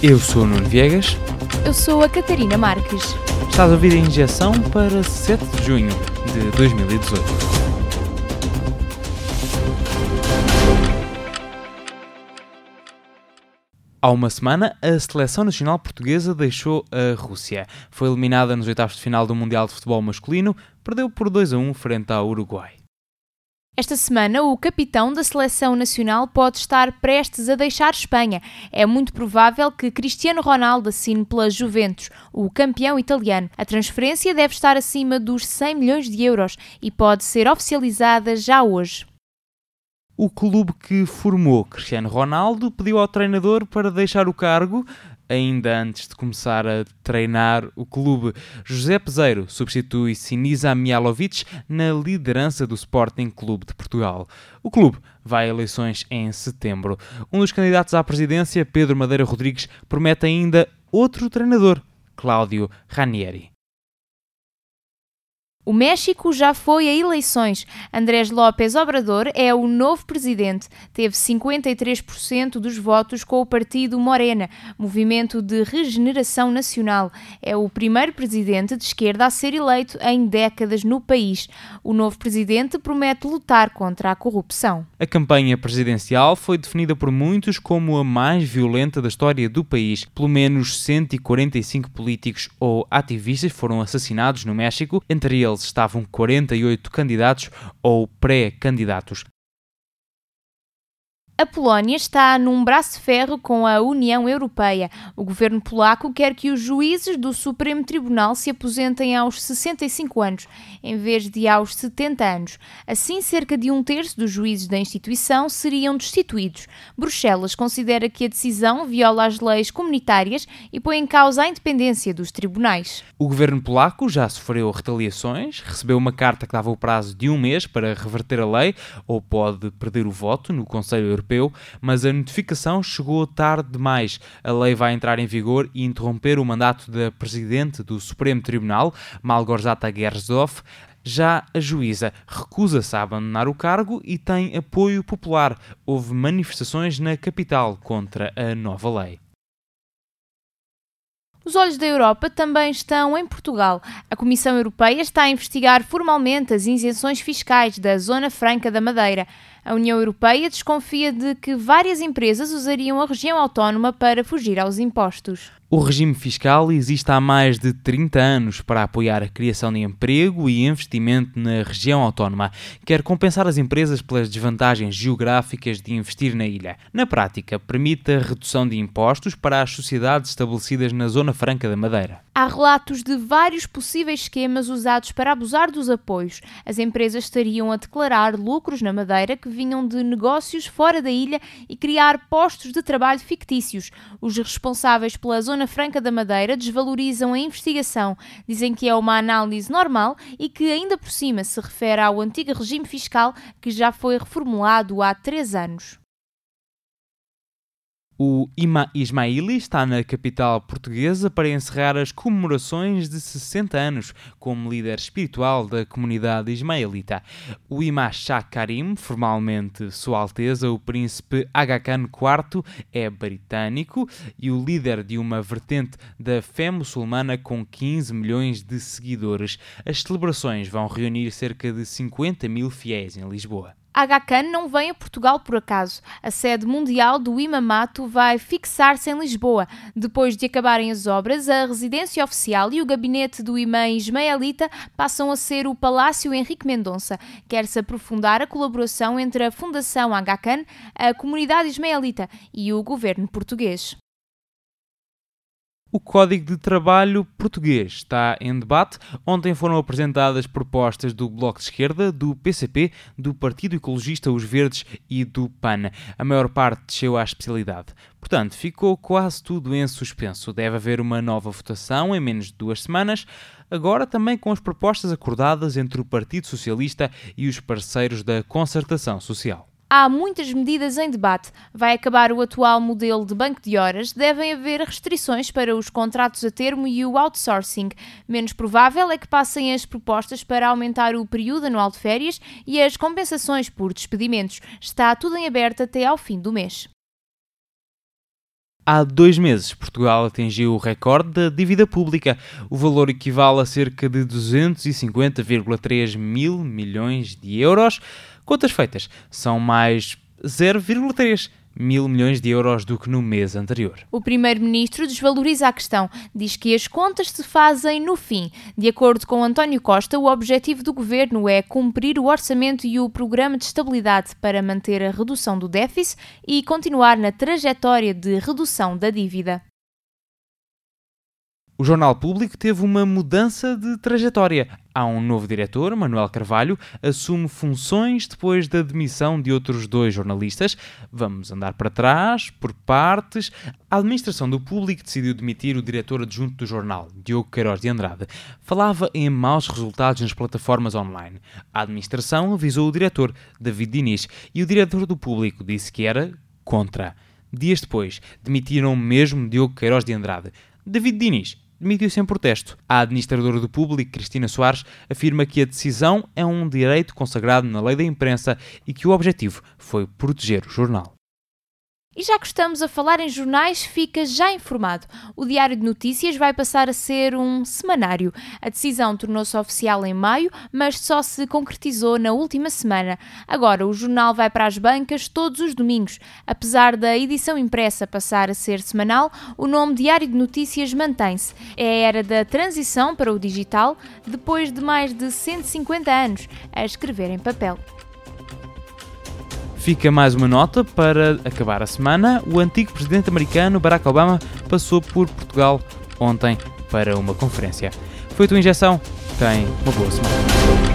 Eu sou o Nuno Viegas. Eu sou a Catarina Marques. Estás a ouvir a injeção para 7 de junho de 2018. Há uma semana, a seleção nacional portuguesa deixou a Rússia. Foi eliminada nos oitavos de final do Mundial de Futebol Masculino, perdeu por 2 a 1 frente ao Uruguai. Esta semana, o capitão da seleção nacional pode estar prestes a deixar Espanha. É muito provável que Cristiano Ronaldo assine pela Juventus, o campeão italiano. A transferência deve estar acima dos 100 milhões de euros e pode ser oficializada já hoje. O clube que formou Cristiano Ronaldo pediu ao treinador para deixar o cargo ainda antes de começar a treinar o clube. José Peseiro substitui Sinisa Mialovic na liderança do Sporting Clube de Portugal. O clube vai a eleições em setembro. Um dos candidatos à presidência, Pedro Madeira Rodrigues, promete ainda outro treinador, Cláudio Ranieri. O México já foi a eleições. Andrés López Obrador é o novo presidente. Teve 53% dos votos com o partido Morena, Movimento de Regeneração Nacional. É o primeiro presidente de esquerda a ser eleito em décadas no país. O novo presidente promete lutar contra a corrupção. A campanha presidencial foi definida por muitos como a mais violenta da história do país. Pelo menos 145 políticos ou ativistas foram assassinados no México, entre eles estavam 48 candidatos ou pré-candidatos. A Polónia está num braço ferro com a União Europeia. O governo polaco quer que os juízes do Supremo Tribunal se aposentem aos 65 anos, em vez de aos 70 anos. Assim, cerca de um terço dos juízes da instituição seriam destituídos. Bruxelas considera que a decisão viola as leis comunitárias e põe em causa a independência dos tribunais. O governo polaco já sofreu retaliações, recebeu uma carta que dava o prazo de um mês para reverter a lei ou pode perder o voto no Conselho Europeu Europeu, mas a notificação chegou tarde demais. A lei vai entrar em vigor e interromper o mandato da Presidente do Supremo Tribunal, Malgorzata Gersdorf. Já a juíza recusa-se a abandonar o cargo e tem apoio popular. Houve manifestações na capital contra a nova lei. Os olhos da Europa também estão em Portugal. A Comissão Europeia está a investigar formalmente as isenções fiscais da Zona Franca da Madeira. A União Europeia desconfia de que várias empresas usariam a região autónoma para fugir aos impostos. O regime fiscal existe há mais de 30 anos para apoiar a criação de emprego e investimento na região autónoma. Quer compensar as empresas pelas desvantagens geográficas de investir na ilha. Na prática, permite a redução de impostos para as sociedades estabelecidas na Zona Franca da Madeira. Há relatos de vários possíveis esquemas usados para abusar dos apoios. As empresas estariam a declarar lucros na Madeira que vinham de negócios fora da ilha e criar postos de trabalho fictícios. Os responsáveis pela Zona Franca da Madeira desvalorizam a investigação, dizem que é uma análise normal e que ainda por cima se refere ao antigo regime fiscal que já foi reformulado há três anos. O Ima Ismaili está na capital portuguesa para encerrar as comemorações de 60 anos como líder espiritual da comunidade ismaelita. O Ima Shah Karim, formalmente Sua Alteza o Príncipe Aga Khan IV, é britânico e o líder de uma vertente da fé muçulmana com 15 milhões de seguidores. As celebrações vão reunir cerca de 50 mil fiéis em Lisboa. Aga Khan não vem a Portugal por acaso. A sede mundial do Imamato vai fixar-se em Lisboa. Depois de acabarem as obras, a residência oficial e o gabinete do imã ismaelita passam a ser o Palácio Henrique Mendonça. Quer-se aprofundar a colaboração entre a Fundação Khan, a comunidade ismaelita e o governo português. O Código de Trabalho Português está em debate. Ontem foram apresentadas propostas do Bloco de Esquerda, do PCP, do Partido Ecologista Os Verdes e do PAN. A maior parte desceu à especialidade. Portanto, ficou quase tudo em suspenso. Deve haver uma nova votação em menos de duas semanas, agora também com as propostas acordadas entre o Partido Socialista e os parceiros da concertação social. Há muitas medidas em debate. Vai acabar o atual modelo de banco de horas, devem haver restrições para os contratos a termo e o outsourcing. Menos provável é que passem as propostas para aumentar o período anual de férias e as compensações por despedimentos. Está tudo em aberto até ao fim do mês. Há dois meses, Portugal atingiu o recorde da dívida pública. O valor equivale a cerca de 250,3 mil milhões de euros. Contas feitas, são mais 0,3 mil milhões de euros do que no mês anterior. O primeiro-ministro desvaloriza a questão, diz que as contas se fazem no fim. De acordo com António Costa, o objetivo do governo é cumprir o orçamento e o programa de estabilidade para manter a redução do déficit e continuar na trajetória de redução da dívida. O Jornal Público teve uma mudança de trajetória. Há um novo diretor, Manuel Carvalho, assume funções depois da demissão de outros dois jornalistas. Vamos andar para trás, por partes. A administração do Público decidiu demitir o diretor adjunto do jornal, Diogo Queiroz de Andrade. Falava em maus resultados nas plataformas online. A administração avisou o diretor, David Diniz, e o diretor do Público disse que era contra. Dias depois, demitiram mesmo Diogo Queiroz de Andrade. David Diniz demitiu-se em protesto. A administradora do público, Cristina Soares, afirma que a decisão é um direito consagrado na lei da imprensa e que o objetivo foi proteger o jornal. E já que estamos a falar em jornais, fica já informado. O Diário de Notícias vai passar a ser um semanário. A decisão tornou-se oficial em maio, mas só se concretizou na última semana. Agora, o jornal vai para as bancas todos os domingos. Apesar da edição impressa passar a ser semanal, o nome Diário de Notícias mantém-se. É a era da transição para o digital, depois de mais de 150 anos a escrever em papel. Fica mais uma nota para acabar a semana. O antigo presidente americano Barack Obama passou por Portugal ontem para uma conferência. Foi a tua injeção? Tem uma boa semana.